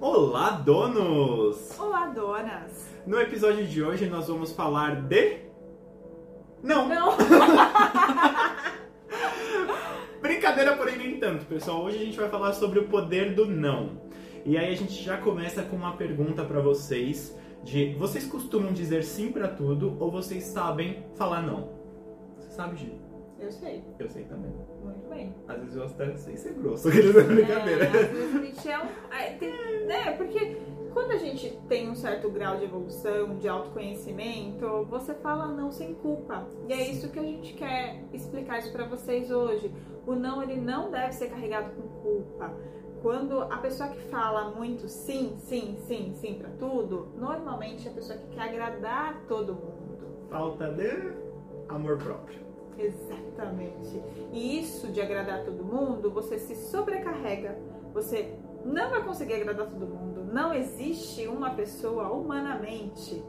Olá, donos! Olá, donas! No episódio de hoje nós vamos falar de. Não! Não! Brincadeira, porém nem tanto, pessoal. Hoje a gente vai falar sobre o poder do não. E aí a gente já começa com uma pergunta pra vocês de vocês costumam dizer sim pra tudo ou vocês sabem falar não? Você sabe, Gi? Eu sei, Eu sei também. muito bem. Às vezes eu até sei ser grosso, brincadeira. É, às vezes a gente é um. é, tem- né, porque quando a gente tem um certo grau de evolução, de autoconhecimento, você fala não sem culpa. E é isso que a gente quer explicar isso pra vocês hoje. O não, ele não deve ser carregado com culpa. Quando a pessoa que fala muito sim, sim, sim, sim pra tudo, normalmente é a pessoa que quer agradar todo mundo. Falta de amor próprio. Exatamente. E isso de agradar todo mundo, você se sobrecarrega. Você não vai conseguir agradar todo mundo. Não existe uma pessoa humanamente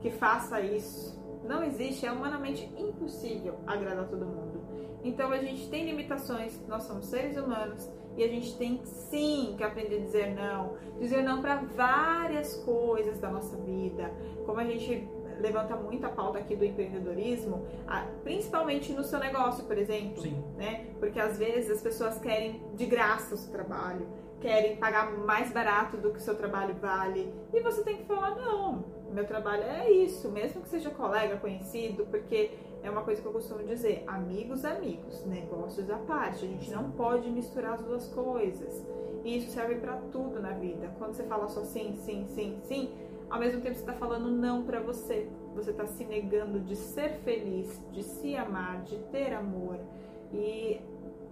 que faça isso. Não existe, é humanamente impossível agradar todo mundo. Então a gente tem limitações, nós somos seres humanos e a gente tem sim que aprender a dizer não. Dizer não para várias coisas da nossa vida. Como a gente levanta muito a pauta aqui do empreendedorismo, principalmente no seu negócio, por exemplo, Sim. né? Porque às vezes as pessoas querem de graça o seu trabalho, querem pagar mais barato do que o seu trabalho vale, e você tem que falar não. Meu trabalho é isso, mesmo que seja colega, conhecido, porque é uma coisa que eu costumo dizer, amigos, amigos, negócios à parte. A gente não pode misturar as duas coisas. E isso serve pra tudo na vida. Quando você fala só sim, sim, sim, sim, ao mesmo tempo você tá falando não pra você. Você tá se negando de ser feliz, de se amar, de ter amor. E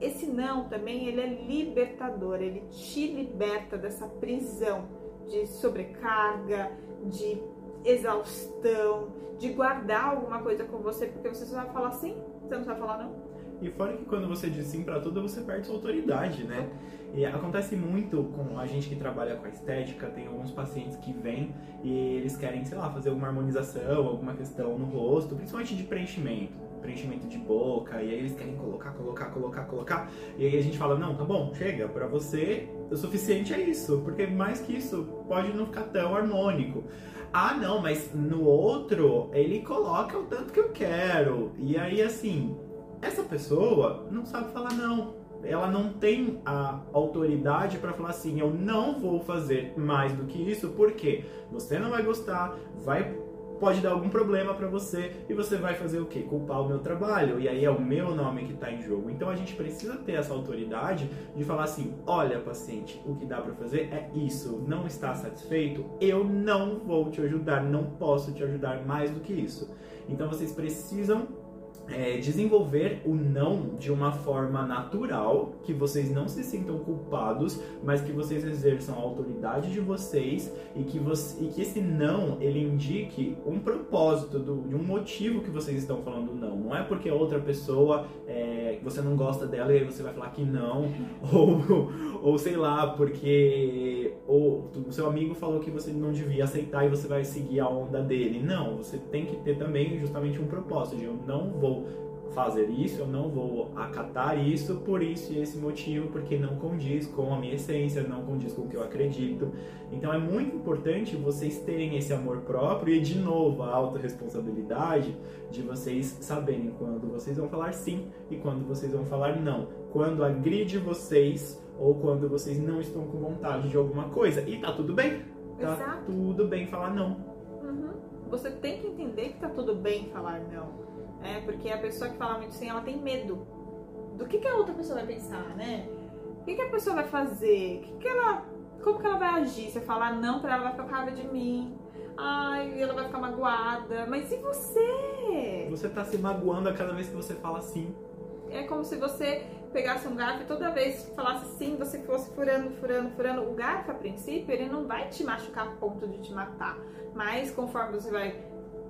esse não também, ele é libertador, ele te liberta dessa prisão de sobrecarga, de exaustão, de guardar alguma coisa com você, porque você só vai falar sim, você não sabe falar não. E fora que quando você diz sim pra tudo, você perde sua autoridade, né? E acontece muito com a gente que trabalha com a estética, tem alguns pacientes que vêm e eles querem, sei lá, fazer alguma harmonização, alguma questão no rosto, principalmente de preenchimento, preenchimento de boca, e aí eles querem colocar, colocar, colocar, colocar. E aí a gente fala: "Não, tá bom, chega, pra você o suficiente é isso, porque mais que isso pode não ficar tão harmônico". Ah, não, mas no outro ele coloca o tanto que eu quero. E aí assim, essa pessoa não sabe falar não. Ela não tem a autoridade para falar assim, eu não vou fazer mais do que isso, porque você não vai gostar, vai pode dar algum problema para você e você vai fazer o quê? Culpar o meu trabalho. E aí é o meu nome que tá em jogo. Então a gente precisa ter essa autoridade de falar assim: "Olha, paciente, o que dá para fazer é isso. Não está satisfeito? Eu não vou te ajudar, não posso te ajudar mais do que isso". Então vocês precisam é, desenvolver o não de uma forma natural, que vocês não se sintam culpados, mas que vocês exerçam a autoridade de vocês e que, você, e que esse não ele indique um propósito, do, de um motivo que vocês estão falando não. Não é porque outra pessoa é, você não gosta dela e aí você vai falar que não, ou, ou sei lá, porque o seu amigo falou que você não devia aceitar e você vai seguir a onda dele. Não, você tem que ter também justamente um propósito de eu não vou fazer isso, eu não vou acatar isso por isso e esse motivo, porque não condiz com a minha essência, não condiz com o que eu acredito. Então é muito importante vocês terem esse amor próprio e de novo a autorresponsabilidade de vocês saberem quando vocês vão falar sim e quando vocês vão falar não. Quando agride vocês ou quando vocês não estão com vontade de alguma coisa. E tá tudo bem. Tá Exato. tudo bem falar não. Uhum. Você tem que entender que tá tudo bem falar não. É, porque a pessoa que fala muito sim, ela tem medo. Do que, que a outra pessoa vai pensar, né? O que, que a pessoa vai fazer? Que, que ela. Como que ela vai agir? Se eu falar não pra ela, ela vai ficar com raiva de mim. Ai, ela vai ficar magoada. Mas e você? Você tá se magoando a cada vez que você fala sim. É como se você pegasse um garfo e toda vez falasse sim, você fosse furando, furando, furando. O garfo, a princípio, ele não vai te machucar a ponto de te matar. Mas conforme você vai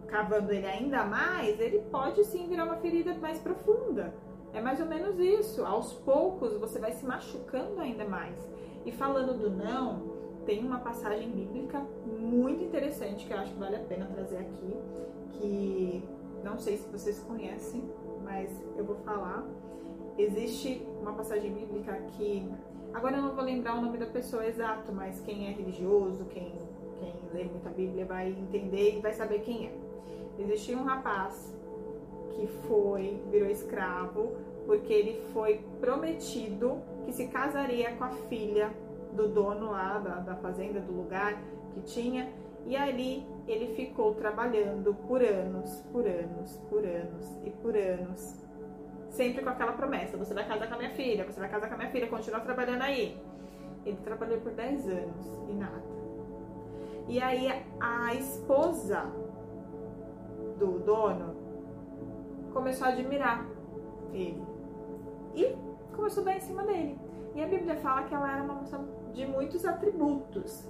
cavando ele ainda mais, ele pode sim virar uma ferida mais profunda. É mais ou menos isso. Aos poucos você vai se machucando ainda mais. E falando do não, tem uma passagem bíblica muito interessante que eu acho que vale a pena trazer aqui, que não sei se vocês conhecem, mas eu vou falar. Existe uma passagem bíblica que Agora eu não vou lembrar o nome da pessoa exato, mas quem é religioso, quem, quem lê muita Bíblia vai entender e vai saber quem é. Existia um rapaz que foi, virou escravo, porque ele foi prometido que se casaria com a filha do dono lá da, da fazenda, do lugar que tinha, e ali ele ficou trabalhando por anos, por anos, por anos e por anos. Sempre com aquela promessa: você vai casar com a minha filha, você vai casar com a minha filha, continua trabalhando aí. Ele trabalhou por 10 anos e nada. E aí a esposa do dono começou a admirar ele. E começou a dar em cima dele. E a Bíblia fala que ela era uma moça de muitos atributos.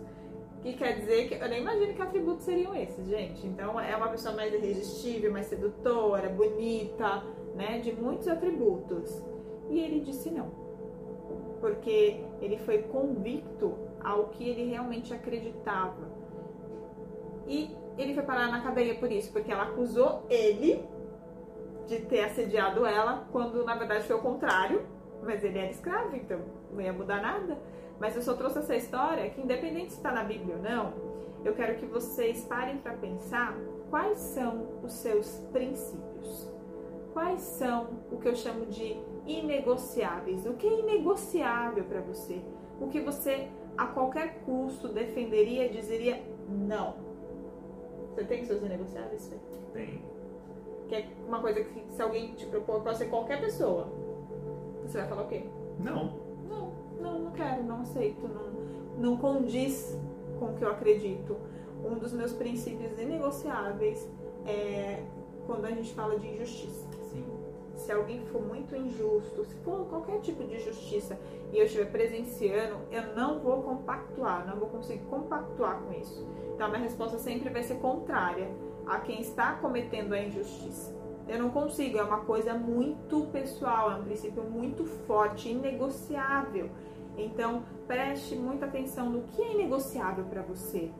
Que quer dizer que eu nem imagino que atributos seriam esses, gente. Então é uma pessoa mais irresistível, mais sedutora, bonita, né? De muitos atributos. E ele disse não. Porque ele foi convicto ao que ele realmente acreditava. E ele foi parar na cadeia por isso, porque ela acusou ele de ter assediado ela, quando na verdade foi o contrário. Mas ele era escravo, então não ia mudar nada. Mas eu só trouxe essa história que, independente se está na Bíblia ou não, eu quero que vocês parem para pensar quais são os seus princípios. Quais são o que eu chamo de inegociáveis? O que é inegociável para você? O que você, a qualquer custo, defenderia e dizeria não? Você tem seus inegociáveis, Fê? Tem. Que é uma coisa que, se alguém te propor, pode ser qualquer pessoa. Você vai falar o quê? Não. Não, não, não quero, não aceito, não, não condiz com o que eu acredito. Um dos meus princípios inegociáveis é quando a gente fala de injustiça. Se alguém for muito injusto, se for qualquer tipo de justiça e eu estiver presenciando, eu não vou compactuar, não vou conseguir compactuar com isso. Então minha resposta sempre vai ser contrária a quem está cometendo a injustiça. Eu não consigo, é uma coisa muito pessoal, é um princípio muito forte, inegociável. Então, preste muita atenção no que é inegociável para você.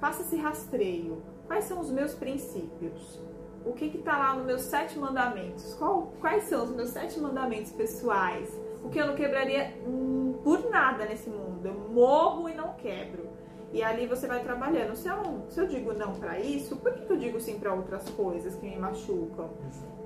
Faça esse rastreio. Quais são os meus princípios? O que está lá nos meus sete mandamentos? Qual, quais são os meus sete mandamentos pessoais? O que eu não quebraria hum, por nada nesse mundo. Eu morro e não quebro. E ali você vai trabalhando. Se eu, se eu digo não para isso, por que, que eu digo sim para outras coisas que me machucam?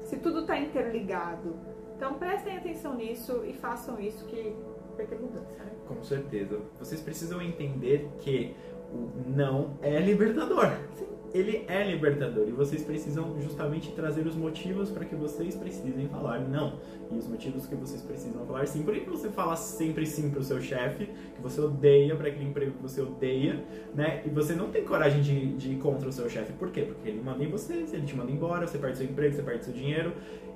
Se tudo está interligado. Então prestem atenção nisso e façam isso que vai ter mudança, né? Com certeza. Vocês precisam entender que o não é libertador. Sim. Ele é libertador e vocês precisam justamente trazer os motivos para que vocês precisem falar não. E os motivos que vocês precisam falar sim. Por que você fala sempre sim para o seu chefe, que você odeia, para aquele emprego que você odeia, né? E você não tem coragem de, de ir contra o seu chefe. Por quê? Porque ele manda em você, ele te manda embora, você perde seu emprego, você perde seu dinheiro.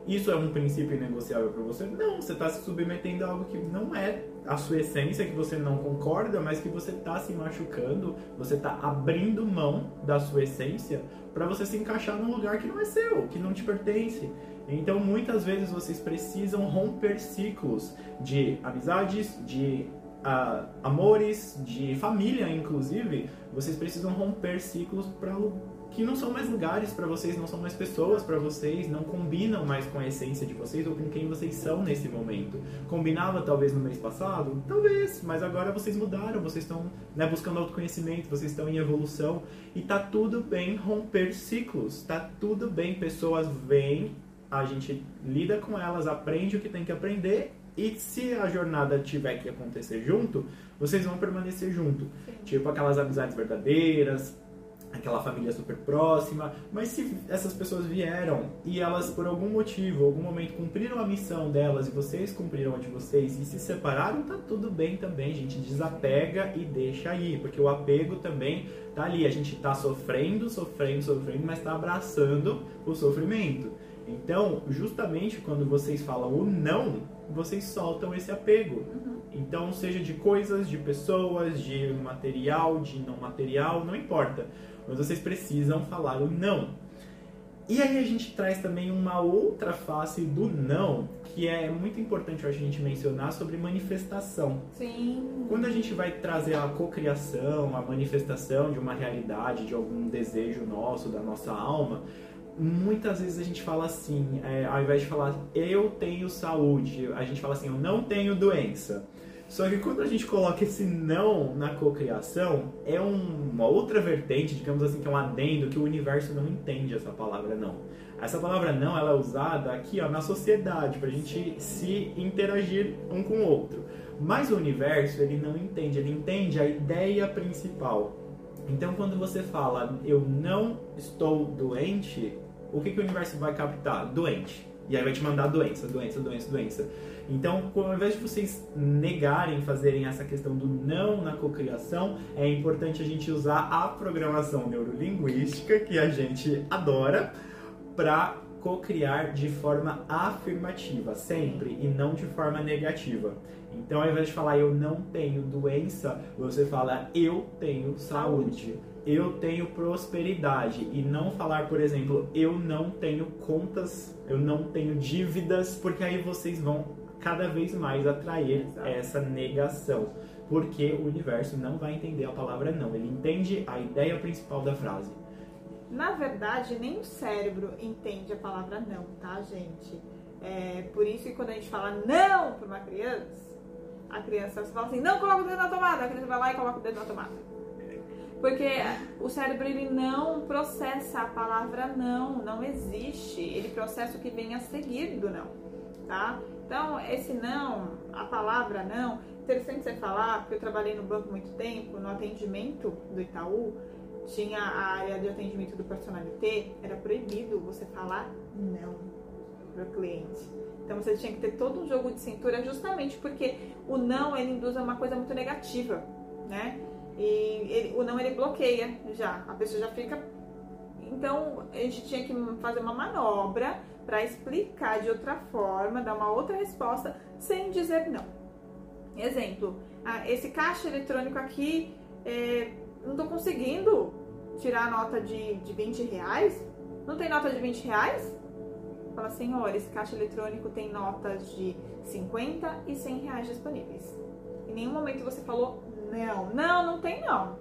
Isso é um princípio inegociável para você? Não, você está se submetendo a algo que não é a sua essência, que você não concorda, mas que você está se machucando, você está abrindo mão da sua essência para você se encaixar num lugar que não é seu, que não te pertence. Então, muitas vezes vocês precisam romper ciclos de amizades, de uh, amores, de família, inclusive. Vocês precisam romper ciclos para que não são mais lugares para vocês, não são mais pessoas para vocês, não combinam mais com a essência de vocês ou com quem vocês são nesse momento. Combinava talvez no mês passado? Talvez, mas agora vocês mudaram, vocês estão né, buscando autoconhecimento, vocês estão em evolução e tá tudo bem romper ciclos, tá tudo bem, pessoas vêm, a gente lida com elas, aprende o que tem que aprender e se a jornada tiver que acontecer junto, vocês vão permanecer junto. Sim. Tipo aquelas amizades verdadeiras, aquela família super próxima, mas se essas pessoas vieram e elas por algum motivo, algum momento cumpriram a missão delas e vocês cumpriram a de vocês e se separaram, tá tudo bem também, gente, desapega e deixa aí, porque o apego também tá ali, a gente tá sofrendo, sofrendo, sofrendo, mas tá abraçando o sofrimento. Então, justamente quando vocês falam o não, vocês soltam esse apego. Uhum. Então, seja de coisas, de pessoas, de material, de não material, não importa mas vocês precisam falar o não. E aí a gente traz também uma outra face do não, que é muito importante a gente mencionar sobre manifestação. Sim. Quando a gente vai trazer a cocriação, a manifestação de uma realidade, de algum desejo nosso, da nossa alma, muitas vezes a gente fala assim, é, ao invés de falar eu tenho saúde, a gente fala assim, eu não tenho doença. Só que quando a gente coloca esse não na cocriação, é uma outra vertente, digamos assim, que é um adendo que o universo não entende essa palavra não. Essa palavra não, ela é usada aqui ó, na sociedade, para a gente se interagir um com o outro. Mas o universo, ele não entende, ele entende a ideia principal. Então, quando você fala, eu não estou doente, o que, que o universo vai captar? Doente. E aí vai te mandar doença, doença, doença, doença. Então, ao invés de vocês negarem, fazerem essa questão do não na cocriação, é importante a gente usar a programação neurolinguística, que a gente adora, para cocriar de forma afirmativa, sempre, e não de forma negativa. Então, ao invés de falar eu não tenho doença, você fala eu tenho saúde, eu tenho prosperidade. E não falar, por exemplo, eu não tenho contas, eu não tenho dívidas, porque aí vocês vão cada vez mais atrair Exato. essa negação. Porque o universo não vai entender a palavra não, ele entende a ideia principal da frase. Na verdade, nem o cérebro entende a palavra não, tá, gente? É por isso que quando a gente fala não para uma criança, a criança fala assim, não coloca o dedo na tomada, a criança vai lá e coloca o dedo na tomada. Porque o cérebro ele não processa a palavra não, não existe. Ele processa o que vem a seguir do não, tá? Então, esse não, a palavra não, interessante você falar, porque eu trabalhei no banco muito tempo, no atendimento do Itaú, tinha a área de atendimento do personalité, era proibido você falar não para o cliente. Então você tinha que ter todo um jogo de cintura justamente porque o não ele induz a uma coisa muito negativa, né? E ele, o não ele bloqueia já, a pessoa já fica. Então a gente tinha que fazer uma manobra para explicar de outra forma, dar uma outra resposta sem dizer não. Exemplo, esse caixa eletrônico aqui é, não estou conseguindo tirar a nota de, de 20 reais. Não tem nota de 20 reais? Fala, senhor, esse caixa eletrônico tem notas de 50 e 100 reais disponíveis. Em nenhum momento você falou não. Não, não tem não.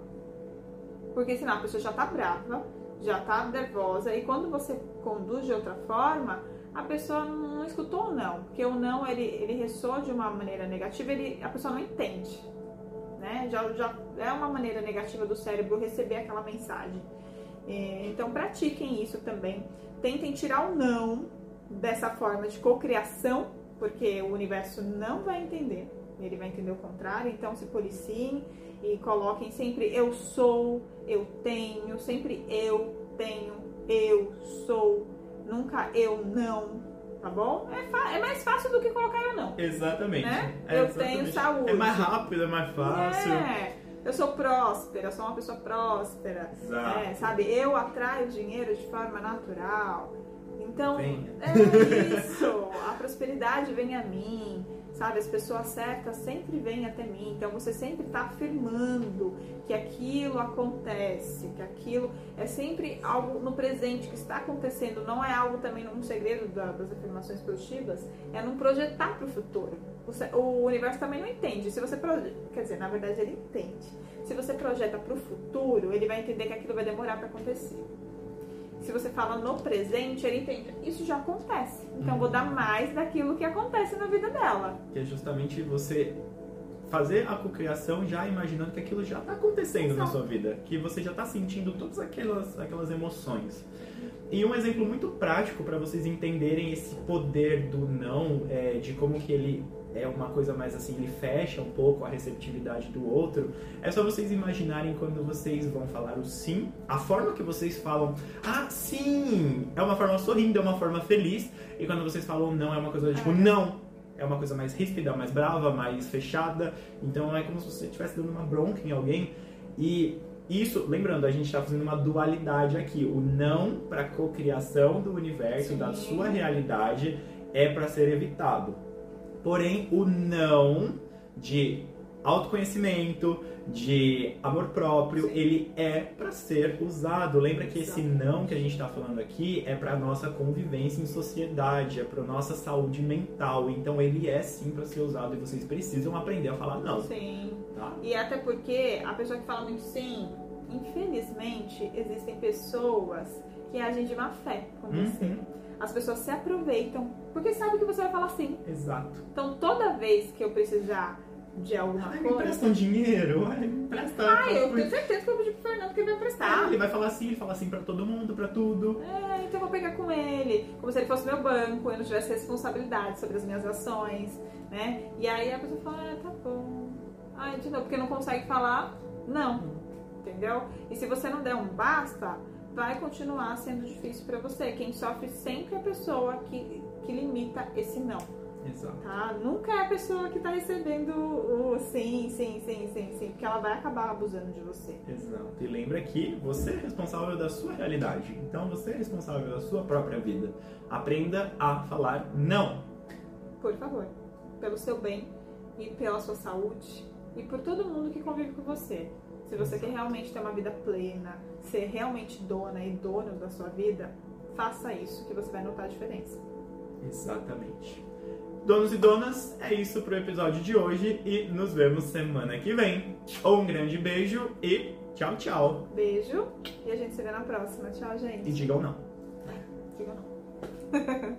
Porque senão a pessoa já tá brava, já tá nervosa. E quando você conduz de outra forma, a pessoa não escutou o não. Porque o não, ele, ele ressoa de uma maneira negativa, ele, a pessoa não entende né? Já, já é uma maneira negativa do cérebro receber aquela mensagem. É, então pratiquem isso também. Tentem tirar o não dessa forma de cocriação, porque o universo não vai entender. Ele vai entender o contrário, então se policiem e coloquem sempre eu sou, eu tenho, sempre eu tenho, eu sou, nunca eu não, tá bom? É, é, mais fácil do que colocar eu não. Exatamente. Né? É, eu exatamente. tenho saúde. É mais rápido, é mais fácil. É. Eu sou próspera, eu sou uma pessoa próspera. Exato. É, sabe? Eu atraio dinheiro de forma natural. Então, é isso. A prosperidade vem a mim sabe? As pessoas certas sempre vêm até mim. Então você sempre está afirmando que aquilo acontece, que aquilo é sempre algo no presente que está acontecendo. Não é algo também um segredo das afirmações positivas, é não projetar para o futuro. O universo também não entende. Se você projeta, quer dizer, na verdade ele entende. Se você projeta para o futuro, ele vai entender que aquilo vai demorar para acontecer se você fala no presente, ele entende, isso já acontece. Então uhum. vou dar mais daquilo que acontece na vida dela. Que é justamente você fazer a cocriação já imaginando que aquilo já está acontecendo Exato. na sua vida, que você já está sentindo todas aquelas, aquelas emoções. E um exemplo muito prático para vocês entenderem esse poder do não, é, de como que ele é uma coisa mais assim, ele fecha um pouco a receptividade do outro, é só vocês imaginarem quando vocês vão falar o sim, a forma que vocês falam, ah, sim, é uma forma sorrindo, é uma forma feliz, e quando vocês falam não, é uma coisa tipo, é. não, é uma coisa mais ríspida, mais brava, mais fechada, então é como se você estivesse dando uma bronca em alguém, e isso, lembrando, a gente está fazendo uma dualidade aqui, o não para cocriação do universo, sim. da sua realidade, é para ser evitado Porém, o não de autoconhecimento, de amor próprio, Sim. ele é para ser usado. Lembra que esse não que a gente está falando aqui é para nossa convivência em sociedade, é para nossa saúde mental. Então ele é sim para ser usado e vocês precisam aprender a falar não. Sim. Tá? E até porque a pessoa que fala muito sim, infelizmente existem pessoas que agem de má fé com uhum. você as pessoas se aproveitam porque sabem que você vai falar sim. Exato. Então toda vez que eu precisar de alguma Ai, me coisa. empresta um dinheiro, ai, me empresta. Ah, eu tenho certeza que eu vou pedir pro Fernando que ele vai Ah, prestar. ele vai falar assim, ele fala assim pra todo mundo, pra tudo. É, então eu vou pegar com ele, como se ele fosse meu banco, eu não tivesse responsabilidade sobre as minhas ações, né? E aí a pessoa fala, ah, tá bom. Ah, de novo, porque não consegue falar, não, entendeu? E se você não der um basta, vai continuar sendo difícil pra você. Quem sofre sempre é a pessoa que, que limita esse não, Exato. tá? Nunca é a pessoa que tá recebendo o sim, sim, sim, sim, sim, porque ela vai acabar abusando de você. Exato. E lembra que você é responsável da sua realidade. Então você é responsável da sua própria vida. Aprenda a falar não. por favor, pelo seu bem e pela sua saúde e por todo mundo que convive com você. Se você quer realmente ter uma vida plena, ser realmente dona e dono da sua vida, faça isso que você vai notar a diferença. Exatamente. Donos e donas, é isso pro episódio de hoje e nos vemos semana que vem. Um grande beijo e tchau, tchau. Beijo e a gente se vê na próxima. Tchau, gente. E digam não. Diga não.